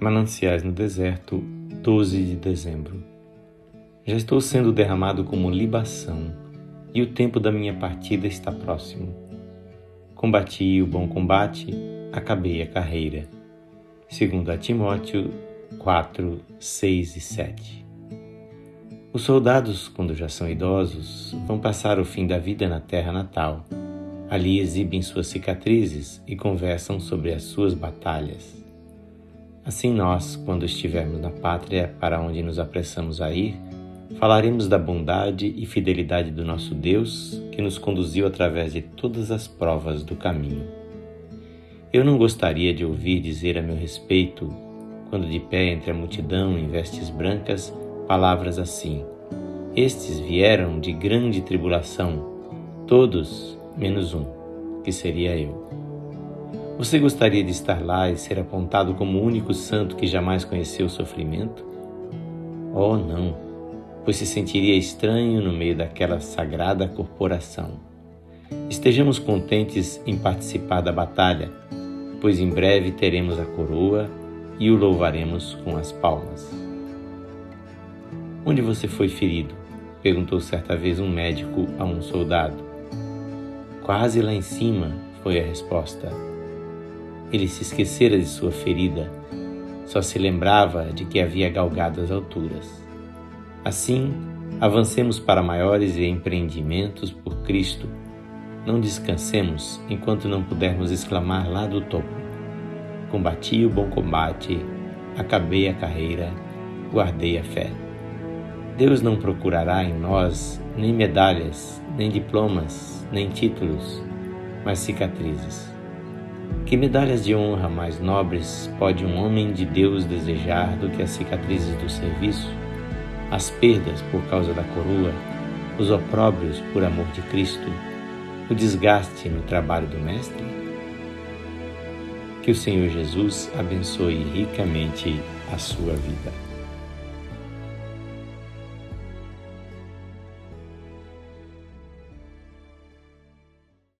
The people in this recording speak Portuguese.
Mananciais no Deserto, 12 de dezembro. Já estou sendo derramado como libação, e o tempo da minha partida está próximo. Combati o bom combate, acabei a carreira. Segundo a Timóteo 4, 6 e 7. Os soldados, quando já são idosos, vão passar o fim da vida na terra natal. Ali exibem suas cicatrizes e conversam sobre as suas batalhas. Assim, nós, quando estivermos na pátria para onde nos apressamos a ir, falaremos da bondade e fidelidade do nosso Deus que nos conduziu através de todas as provas do caminho. Eu não gostaria de ouvir dizer a meu respeito, quando de pé entre a multidão em vestes brancas, palavras assim: Estes vieram de grande tribulação, todos menos um, que seria eu. Você gostaria de estar lá e ser apontado como o único santo que jamais conheceu o sofrimento? Oh, não, pois se sentiria estranho no meio daquela sagrada corporação. Estejamos contentes em participar da batalha, pois em breve teremos a coroa e o louvaremos com as palmas. Onde você foi ferido? perguntou certa vez um médico a um soldado. Quase lá em cima, foi a resposta. Ele se esquecera de sua ferida, só se lembrava de que havia galgado as alturas. Assim, avancemos para maiores empreendimentos por Cristo. Não descansemos enquanto não pudermos exclamar lá do topo: Combati o bom combate, acabei a carreira, guardei a fé. Deus não procurará em nós nem medalhas, nem diplomas, nem títulos, mas cicatrizes. Que medalhas de honra mais nobres pode um homem de Deus desejar do que as cicatrizes do serviço, as perdas por causa da coroa, os opróbrios por amor de Cristo, o desgaste no trabalho do Mestre? Que o Senhor Jesus abençoe ricamente a sua vida.